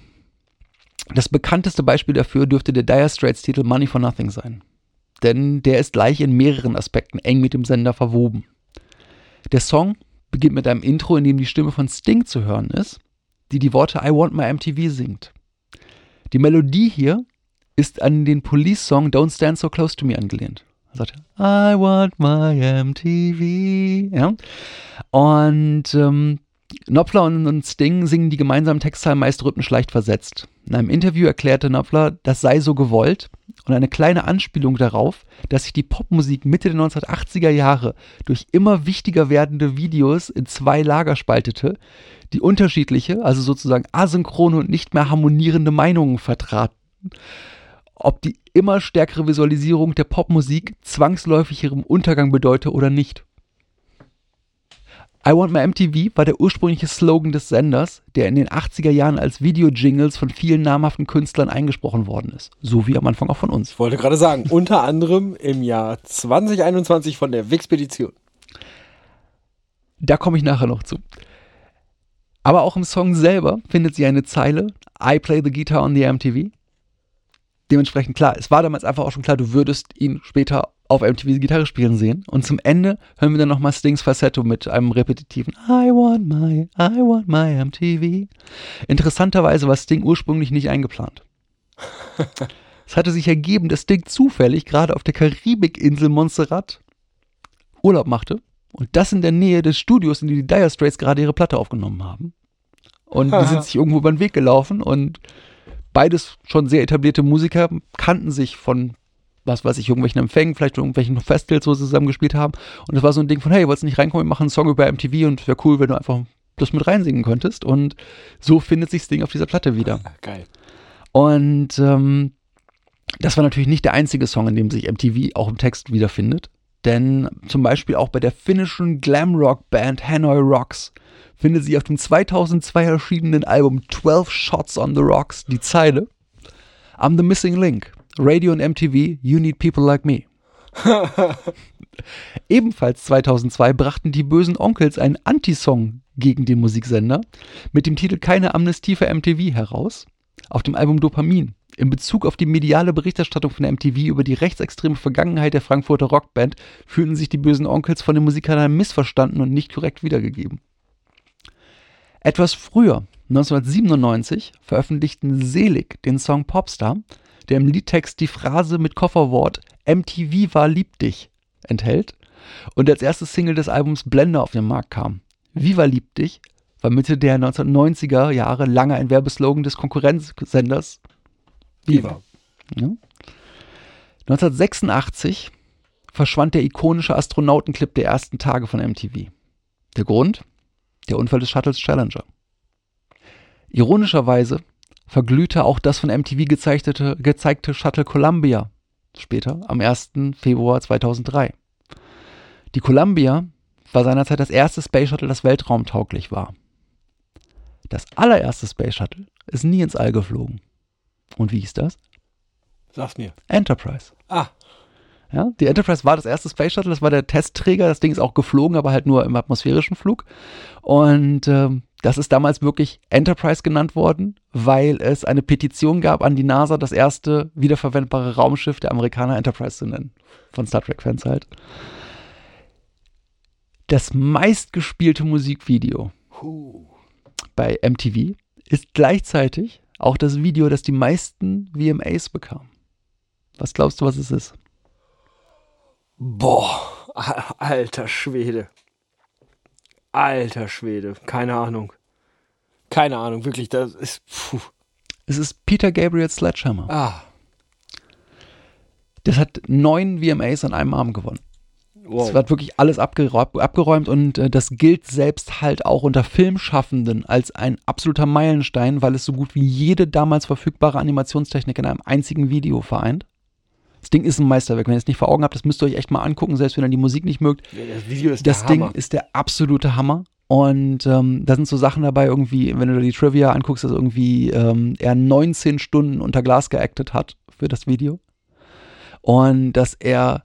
Das bekannteste Beispiel dafür dürfte der Dire Straits Titel Money for Nothing sein. Denn der ist gleich in mehreren Aspekten eng mit dem Sender verwoben. Der Song beginnt mit einem Intro, in dem die Stimme von Sting zu hören ist, die die Worte I Want My MTV singt. Die Melodie hier ist an den Police-Song Don't Stand So Close to Me angelehnt. Er sagt, I want my MTV. Ja? Und ähm, Knopfler und, Sting singen die gemeinsamen Textzeilen meist rhythmisch leicht versetzt. In einem Interview erklärte Knopfler, das sei so gewollt und eine kleine Anspielung darauf, dass sich die Popmusik Mitte der 1980er Jahre durch immer wichtiger werdende Videos in zwei Lager spaltete, die unterschiedliche, also sozusagen asynchrone und nicht mehr harmonierende Meinungen vertraten. Ob die immer stärkere Visualisierung der Popmusik zwangsläufig ihrem Untergang bedeute oder nicht. I Want My MTV war der ursprüngliche Slogan des Senders, der in den 80er Jahren als Video-Jingles von vielen namhaften Künstlern eingesprochen worden ist. So wie am Anfang auch von uns. Ich wollte gerade sagen, unter anderem im Jahr 2021 von der Wixpedition. Da komme ich nachher noch zu. Aber auch im Song selber findet sie eine Zeile, I play the guitar on the MTV. Dementsprechend klar, es war damals einfach auch schon klar, du würdest ihn später auf MTV Gitarre spielen sehen. Und zum Ende hören wir dann nochmal Stings Falsetto mit einem repetitiven I want my, I want my MTV. Interessanterweise war Sting ursprünglich nicht eingeplant. es hatte sich ergeben, dass Sting zufällig gerade auf der Karibikinsel Montserrat Urlaub machte und das in der Nähe des Studios, in dem die Dire Straits gerade ihre Platte aufgenommen haben. Und die sind sich irgendwo über den Weg gelaufen und beides schon sehr etablierte Musiker kannten sich von, was weiß ich, irgendwelchen Empfängen, vielleicht irgendwelchen Festivals, wo sie zusammen gespielt haben. Und es war so ein Ding von, hey, wolltest du nicht reinkommen, wir machen einen Song über MTV und wäre cool, wenn du einfach das mit reinsingen könntest. Und so findet sich das Ding auf dieser Platte wieder. Geil. Und ähm, das war natürlich nicht der einzige Song, in dem sich MTV auch im Text wiederfindet. Denn zum Beispiel auch bei der finnischen Glamrock-Band Hanoi Rocks findet sie auf dem 2002 erschienenen Album 12 Shots on the Rocks die Zeile I'm the missing link. Radio und MTV, you need people like me. Ebenfalls 2002 brachten die bösen Onkels einen Anti-Song gegen den Musiksender mit dem Titel Keine Amnestie für MTV heraus auf dem Album Dopamin. In Bezug auf die mediale Berichterstattung von der MTV über die rechtsextreme Vergangenheit der Frankfurter Rockband fühlten sich die bösen Onkels von den Musikkanälen missverstanden und nicht korrekt wiedergegeben. Etwas früher, 1997, veröffentlichten Selig den Song Popstar, der im Liedtext die Phrase mit Kofferwort MTV war lieb dich enthält und als erstes Single des Albums Blender auf den Markt kam. Viva lieb dich war Mitte der 1990er Jahre lange ein Werbeslogan des Konkurrenzsenders Viva. ja. 1986 verschwand der ikonische Astronautenclip der ersten Tage von MTV. Der Grund? Der Unfall des Shuttles Challenger. Ironischerweise verglühte auch das von MTV gezeichnete, gezeigte Shuttle Columbia später am 1. Februar 2003. Die Columbia war seinerzeit das erste Space Shuttle, das weltraumtauglich war. Das allererste Space Shuttle ist nie ins All geflogen. Und wie hieß das? Sag's mir. Enterprise. Ah, Ja, die Enterprise war das erste Space Shuttle, das war der Testträger. Das Ding ist auch geflogen, aber halt nur im atmosphärischen Flug. Und ähm, das ist damals wirklich Enterprise genannt worden, weil es eine Petition gab an die NASA, das erste wiederverwendbare Raumschiff der Amerikaner Enterprise zu nennen. Von Star Trek-Fans halt. Das meistgespielte Musikvideo huh. bei MTV ist gleichzeitig auch das Video, das die meisten VMAs bekam. Was glaubst du, was es ist? Boah, alter Schwede. Alter Schwede, keine Ahnung. Keine Ahnung, wirklich, das ist. Puh. Es ist Peter Gabriel Sledgehammer. Ah, Das hat neun VMAs an einem Abend gewonnen. wow. Es wird wirklich alles abgeräumt, abgeräumt und äh, das gilt selbst halt auch unter Filmschaffenden als ein absoluter Meilenstein, weil es so gut wie jede damals verfügbare Animationstechnik in einem einzigen Video vereint. Das Ding ist ein Meisterwerk. Wenn ihr es nicht vor Augen habt, das müsst ihr euch echt mal angucken, selbst wenn ihr die Musik nicht mögt. das Video ist Das der Ding Hammer. ist der absolute Hammer. Und ähm, da sind so Sachen dabei, irgendwie, wenn du dir die Trivia anguckst, dass irgendwie ähm, er 19 Stunden unter Glas geactet hat für das Video. Und dass er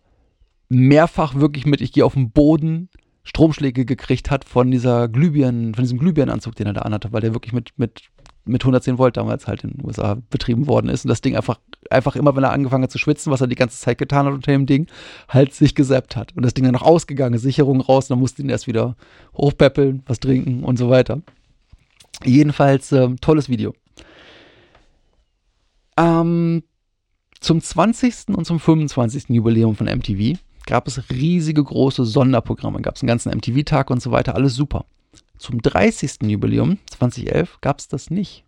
mehrfach wirklich mit, ich gehe auf den Boden, Stromschläge gekriegt hat von dieser Glühbirnen, von diesem Glühbirnenanzug, den er da anhatte, weil der wirklich mit, mit, mit 110 Volt damals halt in den USA betrieben worden ist. Und das Ding einfach, einfach immer, wenn er angefangen hat zu schwitzen, was er die ganze Zeit getan hat unter dem Ding, halt sich gesäppt hat. Und das Ding dann noch ausgegangen, Sicherung raus, dann musste ihn erst wieder hochpäppeln, was trinken und so weiter. Jedenfalls ähm, tolles Video. Ähm, zum 20. und zum 25. Jubiläum von MTV gab es riesige große Sonderprogramme, gab es einen ganzen MTV-Tag und so weiter, alles super. Zum 30. Jubiläum 2011 gab es das nicht.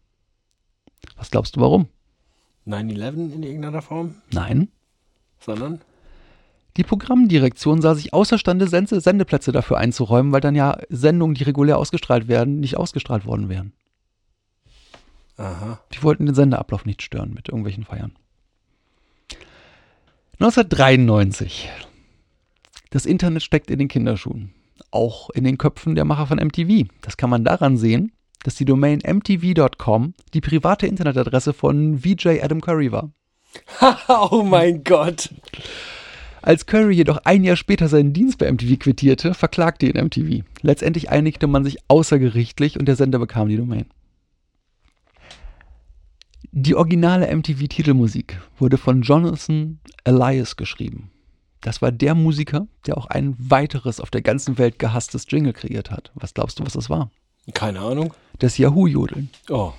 Was glaubst du warum? 9-11 in irgendeiner Form, Nein, sondern. Die Programmdirektion sah sich außerstande, Sende Sendeplätze dafür einzuräumen, weil dann ja Sendungen, die regulär ausgestrahlt werden, nicht ausgestrahlt worden wären. Aha. Die wollten den Sendeablauf nicht stören mit irgendwelchen Feiern. 1993. Das Internet steckt in den Kinderschuhen. Auch in den Köpfen der Macher von MTV. Das kann man daran sehen, dass die Domain mtv.com die private Internetadresse von VJ Adam Curry war. oh mein Gott. Als Curry jedoch ein Jahr später seinen Dienst bei MTV quittierte, verklagte ihn MTV. Letztendlich einigte man sich außergerichtlich und der Sender bekam die Domain. Die originale MTV-Titelmusik wurde von Jonathan Elias geschrieben. Das war der Musiker, der auch ein weiteres auf der ganzen Welt gehasstes Jingle kreiert hat. Was glaubst du, was das war? Keine Ahnung. Das Yahoo-Jodeln. Oh.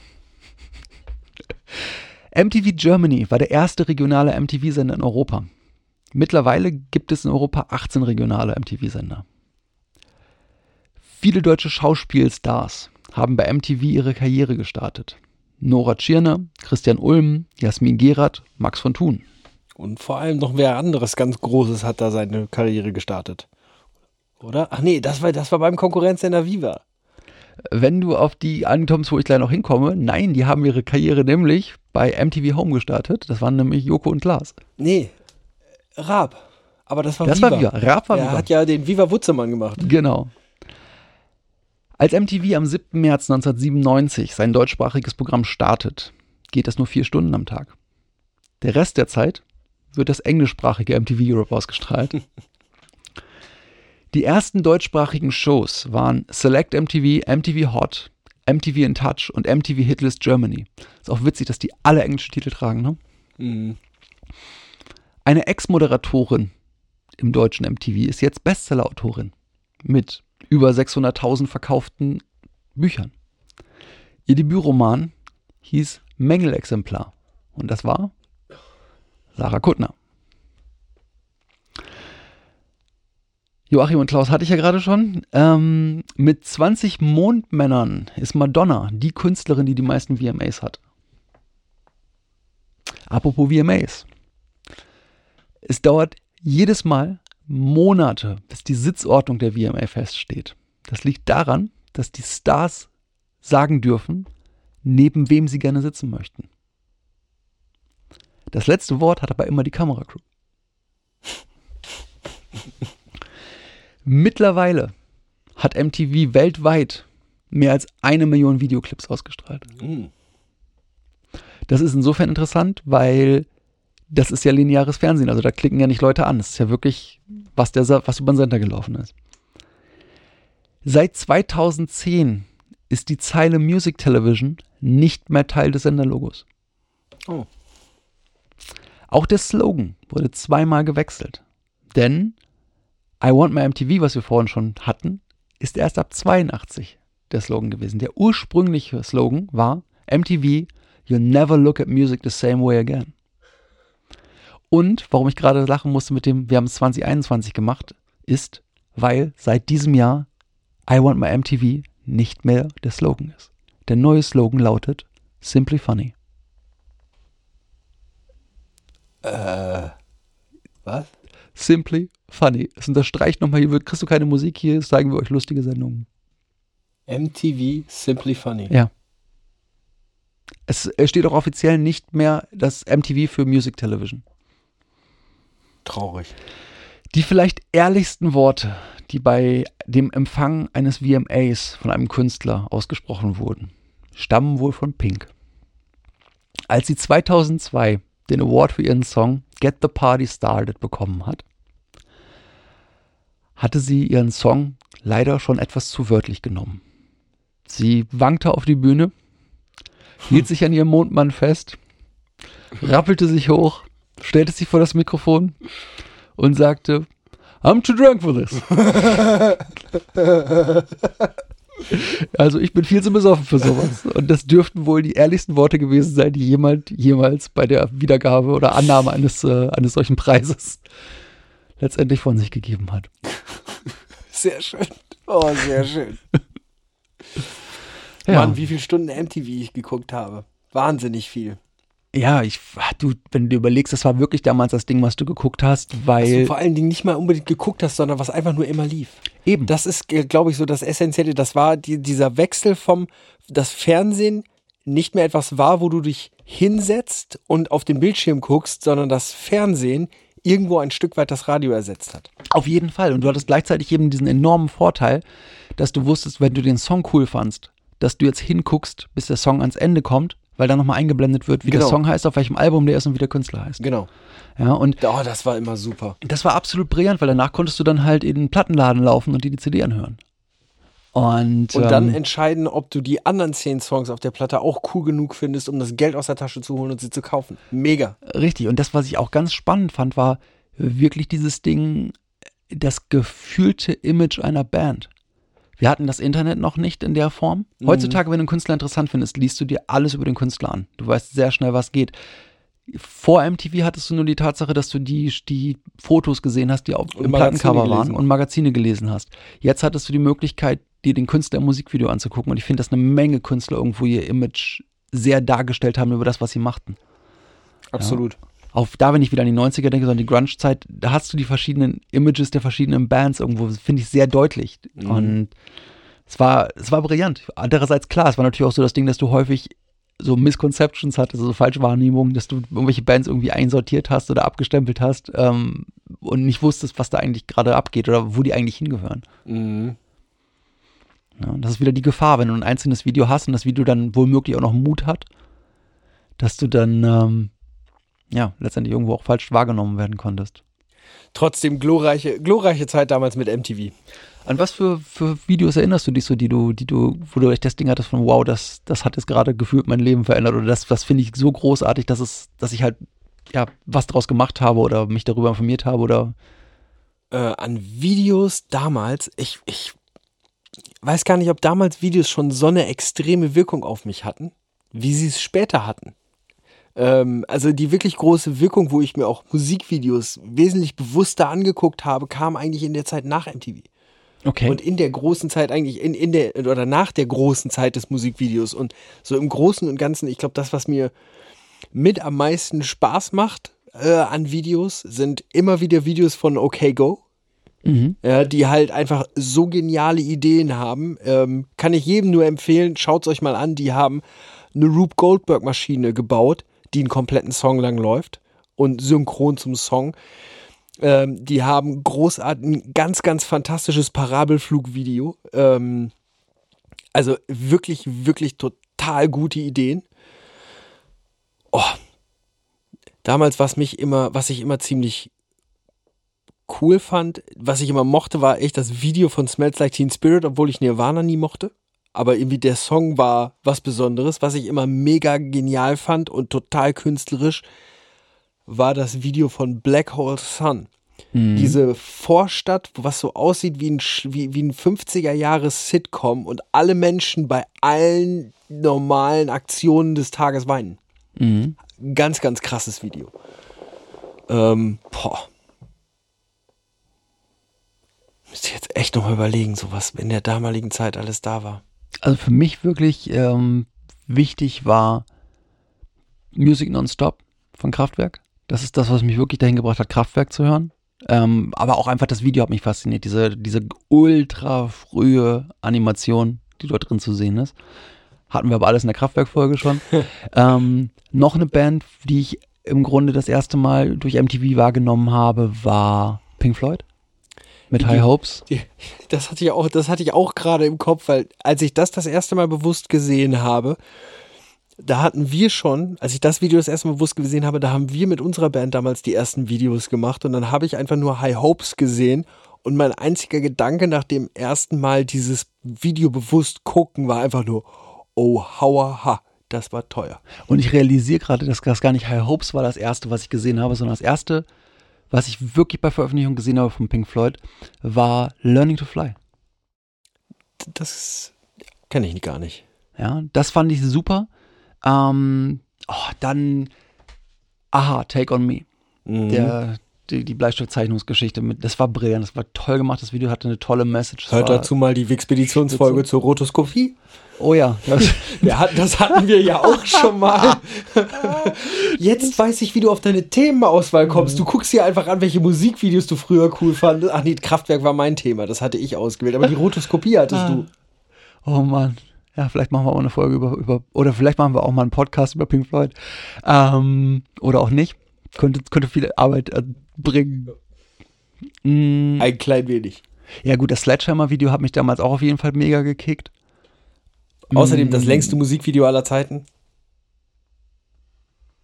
MTV Germany war der erste regionale MTV-Sender in Europa. Mittlerweile gibt es in Europa 18 regionale MTV-Sender. Viele deutsche Schauspielstars haben bei MTV ihre Karriere gestartet. Nora Tschirner, Christian Ulm, Jasmin Gerard, Max von Thun. Und vor allem noch wer anderes ganz Großes hat da seine Karriere gestartet. Oder? Ach nee, das war, das war beim Konkurrenzsender Viva. Wenn du auf die ankommst, wo ich gleich noch hinkomme, nein, die haben ihre Karriere nämlich bei MTV Home gestartet. Das waren nämlich Joko und Klaas. Nee, Raab. Aber das war Das Viva. war Viva. Raab war Er Viva. hat ja den Viva Wutzemann gemacht. Genau. Als MTV am 7. März 1997 sein deutschsprachiges Programm startet, geht es nur vier Stunden am Tag. Der Rest der Zeit wird das englischsprachige MTV Europe ausgestrahlt. Die ersten deutschsprachigen Shows waren Select MTV, MTV Hot, MTV in Touch und MTV Hitlist Germany. Ist auch witzig, dass die alle englische Titel tragen, ne? Mhm. Eine Ex-Moderatorin im deutschen MTV ist jetzt Bestseller-Autorin mit über 600.000 verkauften Büchern. Ihr Debütroman hieß Mängelexemplar und das war Sarah Kuttner. Joachim und Klaus hatte ich ja gerade schon. Ähm, mit 20 Mondmännern ist Madonna die Künstlerin, die die meisten VMAs hat. Apropos VMAs. Es dauert jedes Mal Monate, bis die Sitzordnung der VMA feststeht. Das liegt daran, dass die Stars sagen dürfen, neben wem sie gerne sitzen möchten. Das letzte Wort hat aber immer die Kameracrew. Mittlerweile hat MTV weltweit mehr als eine Million Videoclips ausgestrahlt. Mhm. Das ist insofern interessant, weil das ist ja lineares Fernsehen, also da klicken ja nicht Leute an. Das ist ja wirklich, was, der, was über den Sender gelaufen ist. Seit 2010 ist die Zeile Music Television nicht mehr Teil des Senderlogos. Oh. Auch der Slogan wurde zweimal gewechselt. Denn I Want My MTV, was wir vorhin schon hatten, ist erst ab 82 der Slogan gewesen. Der ursprüngliche Slogan war MTV, You'll never look at music the same way again. Und warum ich gerade lachen musste mit dem, wir haben es 2021 gemacht, ist, weil seit diesem Jahr I Want My MTV nicht mehr der Slogan ist. Der neue Slogan lautet Simply Funny. Was? Simply Funny. Es unterstreicht nochmal, hier kriegst du keine Musik, hier zeigen wir euch lustige Sendungen. MTV Simply Funny. Ja. Es steht auch offiziell nicht mehr das MTV für Music Television. Traurig. Die vielleicht ehrlichsten Worte, die bei dem Empfang eines VMAs von einem Künstler ausgesprochen wurden, stammen wohl von Pink. Als sie 2002 den Award für ihren Song Get the Party Started bekommen hat, hatte sie ihren Song leider schon etwas zu wörtlich genommen. Sie wankte auf die Bühne, hielt sich an ihrem Mondmann fest, rappelte sich hoch, stellte sich vor das Mikrofon und sagte, I'm too drunk for this. Also ich bin viel zu besoffen für sowas. Und das dürften wohl die ehrlichsten Worte gewesen sein, die jemand jemals bei der Wiedergabe oder Annahme eines, äh, eines solchen Preises letztendlich von sich gegeben hat. Sehr schön. Oh, sehr schön. Ja, Mann, wie viele Stunden MTV ich geguckt habe. Wahnsinnig viel. ja ich, du, wenn du überlegst, das war wirklich damals das Ding, was du geguckt hast, Was weil du vor allen Dingen nicht mal unbedingt geguckt hast, sondern was einfach nur immer lief. eben, Das ist, glaube ich, so das Essentielle. Das war die, dieser Wechsel vom, das Fernsehen nicht mehr etwas war, wo du dich hinsetzt und auf den Bildschirm guckst, sondern das Fernsehen irgendwo ein Stück weit das Radio ersetzt hat. Auf jeden Fall. Und du hattest gleichzeitig eben diesen enormen Vorteil, dass du wusstest, wenn du den Song cool fandst, dass du jetzt hinguckst, bis der Song ans Ende kommt, weil dann nochmal eingeblendet wird, wie der Genau. Song heißt, auf welchem Album der ist und wie der Künstler heißt. Genau. Ja, und Oh, das war immer super. das war absolut brillant, weil danach konntest du dann halt in den Plattenladen laufen und dir die CD anhören. Und, Und dann ähm, entscheiden, ob du die anderen zehn Songs auf der Platte auch cool genug findest, um das Geld aus der Tasche zu holen und sie zu kaufen. Mega. Richtig. Und das, was ich auch ganz spannend fand, war wirklich dieses Ding, das gefühlte Image einer Band. Wir hatten das Internet noch nicht in der Form. Heutzutage, wenn du einen Künstler interessant findest, liest du dir alles über den Künstler an. Du weißt sehr schnell, was geht. Vor MTV hattest du nur die Tatsache, dass du die, die Fotos gesehen hast, die auf, Und im Magazine Plattencover waren gelesen. und Magazine gelesen hast. Jetzt hattest du die Möglichkeit, dir den Künstler im Musikvideo anzugucken. Und ich finde, dass eine Menge Künstler irgendwo ihr Image sehr dargestellt haben über das, was sie machten Absolut. auf da, wenn ich wieder an die 90er denke, sondern die Grunge-Zeit, da hast du die verschiedenen Images der verschiedenen Bands irgendwo, finde ich sehr deutlich. Mhm. Und es war, es war brillant. Andererseits, klar, es war natürlich auch so das Ding, dass du häufig so Misconceptions hattest, also Falschwahrnehmungen, dass du irgendwelche Bands irgendwie einsortiert hast oder abgestempelt hast ähm, und nicht wusstest, was da eigentlich gerade abgeht oder wo die eigentlich hingehören. Mhm. Ja, das ist wieder die Gefahr, wenn du ein einzelnes Video hast und das Video dann womöglich auch noch Mut hat, dass du dann ähm, ja letztendlich irgendwo auch falsch wahrgenommen werden konntest. Trotzdem glorreiche, glorreiche Zeit damals mit MTV. An was für, für Videos erinnerst du dich so, die du, die du, wo du echt das Ding hattest von wow, das, das hat jetzt gerade gefühlt mein Leben verändert oder das, das finde ich so großartig, dass es, dass ich halt ja was draus gemacht habe oder mich darüber informiert habe oder Äh, an Videos damals, ich, ich weiß gar nicht, ob damals Videos schon so eine extreme Wirkung auf mich hatten, wie sie es später hatten. Ähm, also die wirklich große Wirkung, wo ich mir auch Musikvideos wesentlich bewusster angeguckt habe, kam eigentlich in der Zeit nach MTV. okay. Und in der großen Zeit eigentlich, in, in der, oder nach der großen Zeit des Musikvideos. Und so im Großen und Ganzen, ich glaube, das, was mir mit am meisten Spaß macht äh, an Videos, sind immer wieder Videos von OK Go. mhm. Ja, die halt einfach so geniale Ideen haben. Ähm, kann ich jedem nur empfehlen, schaut es euch mal an. Die haben eine Rube Goldberg-Maschine gebaut, die einen kompletten Song lang läuft und synchron zum Song. Ähm, die haben großartig, ein ganz, ganz fantastisches Parabelflugvideo. Ähm, also wirklich, wirklich total gute Ideen. Oh. Damals, was mich immer, was ich immer ziemlich cool fand, was ich immer mochte, war echt das Video von Smells Like Teen Spirit, obwohl ich Nirvana nie mochte. Aber irgendwie der Song war was Besonderes, was ich immer mega genial fand und total künstlerisch, war das Video von Black Hole Sun. Diese Vorstadt, was so aussieht wie ein, wie, wie ein 50er-Jahres-Sitcom und alle Menschen bei allen normalen Aktionen des Tages weinen. Mhm. Ganz, ganz krasses Video. Ähm, boah. Müsste ich jetzt echt nochmal überlegen, so was in der damaligen Zeit alles da war. Also für mich wirklich ähm, wichtig war Music Nonstop von Kraftwerk. Das ist das, was mich wirklich dahin gebracht hat, Kraftwerk zu hören. Ähm, aber auch einfach das Video hat mich fasziniert. Diese, diese ultra frühe Animation, die dort drin zu sehen ist. Hatten wir aber alles in der Kraftwerk-Folge schon. ähm, noch eine Band, die ich im Grunde das erste Mal durch MTV wahrgenommen habe, war Pink Floyd. Mit High Hopes. Das hatte ich auch, das hatte ich auch gerade im Kopf, weil als ich das das erste Mal bewusst gesehen habe, da hatten wir schon, als ich das Video das erste Mal bewusst gesehen habe, da haben wir mit unserer Band damals die ersten Videos gemacht und dann habe ich einfach nur High Hopes gesehen und mein einziger Gedanke nach dem ersten Mal dieses Video bewusst gucken war einfach nur, oh, hauer, ha, das war teuer. Und ich realisiere gerade, dass das gar nicht High Hopes war das erste, was ich gesehen habe, sondern das erste, was ich wirklich bei Veröffentlichung gesehen habe von Pink Floyd, war Learning to Fly. Das kenne ich gar nicht. Ja, das fand ich super. Ähm, oh, dann Aha, Take on Me. Mhm. Der, die, die Bleistiftzeichnungsgeschichte mit, das war brillant, das war toll gemacht, das Video hatte eine tolle Message. Hört dazu mal die Wixpeditionsfolge zur Rotoskopie. Oh ja, das, hatten, das hatten wir ja auch schon mal. Jetzt weiß ich, wie du auf deine Themenauswahl kommst. Du guckst dir einfach an, welche Musikvideos du früher cool fandest. Ach nee, Kraftwerk war mein Thema, das hatte ich ausgewählt. Aber die Rotoskopie hattest du. oh Mann. Ja, vielleicht machen wir auch eine Folge über, über, oder vielleicht machen wir auch mal einen Podcast über Pink Floyd. Ähm, oder auch nicht. Könnte, könnte viel Arbeit äh, bringen. Mm, Ein klein wenig. ja, gut, das Sledgehammer-Video hat mich damals auch auf jeden Fall mega gekickt. Außerdem das Mm, längste Musikvideo aller Zeiten.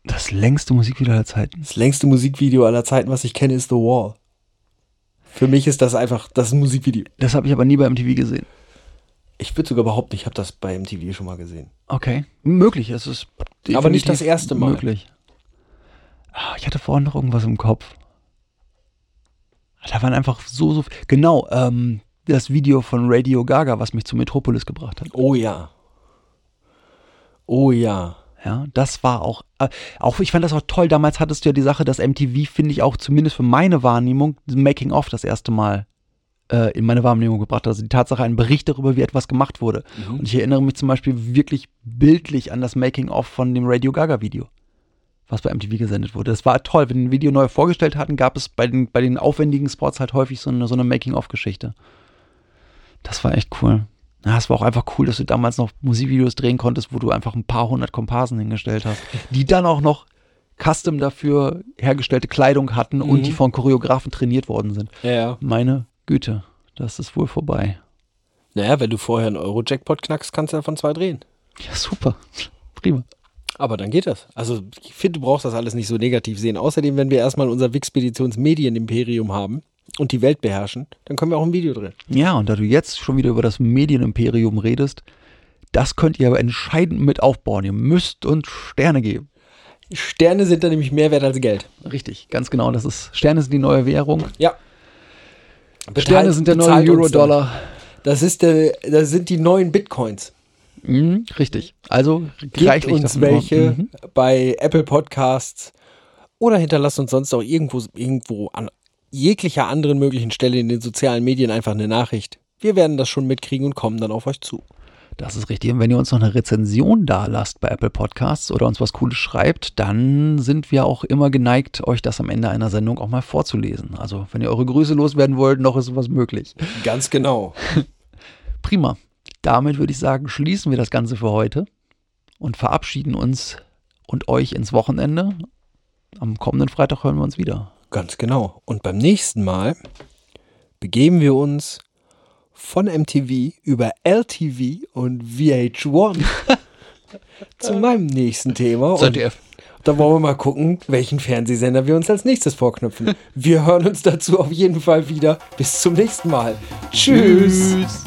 Das längste Musikvideo aller Zeiten. Das längste Musikvideo aller Zeiten, was ich kenne, ist The Wall. Für mich ist das einfach, das ist ein Musikvideo. Das habe ich aber nie bei MTV gesehen. Ich würde sogar behaupten, ich habe das bei MTV schon mal gesehen. Okay. Möglich, es ist. Aber nicht das erste Mal. Möglich. Ah, ich hatte vorhin noch irgendwas im Kopf. Da waren einfach so, so. Genau, ähm, das Video von Radio Gaga, was mich zu Metropolis gebracht hat. Oh ja. Oh ja. Ja, das war auch, äh, auch, ich fand das auch toll. Damals hattest du ja die Sache, dass MTV, finde ich, auch zumindest für meine Wahrnehmung, Making of das erste Mal äh, in meine Wahrnehmung gebracht hat. Also die Tatsache, ein Bericht darüber, wie etwas gemacht wurde. Mhm. Und ich erinnere mich zum Beispiel wirklich bildlich an das Making of von dem Radio Gaga Video, was bei MTV gesendet wurde. Das war toll. Wenn ein Video neu vorgestellt hatten, gab es bei den, bei den aufwendigen Spots halt häufig so eine, so eine Making of Geschichte. Das war echt cool. Ja, es war auch einfach cool, dass du damals noch Musikvideos drehen konntest, wo du einfach ein paar hundert Komparsen hingestellt hast, die dann auch noch custom dafür hergestellte Kleidung hatten und Mhm. die von Choreografen trainiert worden sind. Ja, ja. Meine Güte, das ist wohl vorbei. Naja, wenn du vorher einen Euro-Jackpot knackst, kannst du davon zwei drehen. Ja, super. Prima. Aber dann geht das. Also ich finde, du brauchst das alles nicht so negativ sehen. Außerdem, wenn wir erstmal unser Wixpeditions-Medienimperium haben und die Welt beherrschen, dann können wir auch ein Video drehen. Ja, und da du jetzt schon wieder über das Medienimperium redest, das könnt ihr aber entscheidend mit aufbauen. Ihr müsst uns Sterne geben. Sterne sind dann nämlich mehr wert als Geld. Richtig, ganz genau. Das ist Sterne sind die neue Währung. Ja. Sterne sind der neue Euro-Dollar. Das, ist der, das sind die neuen Bitcoins. Mhm, richtig. Also Gebt uns welche Mhm. bei Apple Podcasts oder hinterlasst uns sonst auch irgendwo, irgendwo an jeglicher anderen möglichen Stelle in den sozialen Medien einfach eine Nachricht. Wir werden das schon mitkriegen und kommen dann auf euch zu. Das ist richtig. Und wenn ihr uns noch eine Rezension da lasst bei Apple Podcasts oder uns was Cooles schreibt, dann sind wir auch immer geneigt, euch das am Ende einer Sendung auch mal vorzulesen. Also, wenn ihr eure Grüße loswerden wollt, noch ist sowas möglich. Ganz genau. Prima. Damit würde ich sagen, schließen wir das Ganze für heute und verabschieden uns und euch ins Wochenende. Am kommenden Freitag hören wir uns wieder. Ganz genau. Und beim nächsten Mal begeben wir uns von MTV über LTV und VH1 zu meinem nächsten Thema. ZDF. da wollen wir mal gucken, welchen Fernsehsender wir uns als nächstes vorknüpfen. Wir hören uns dazu auf jeden Fall wieder. Bis zum nächsten Mal. Tschüss. Tschüss.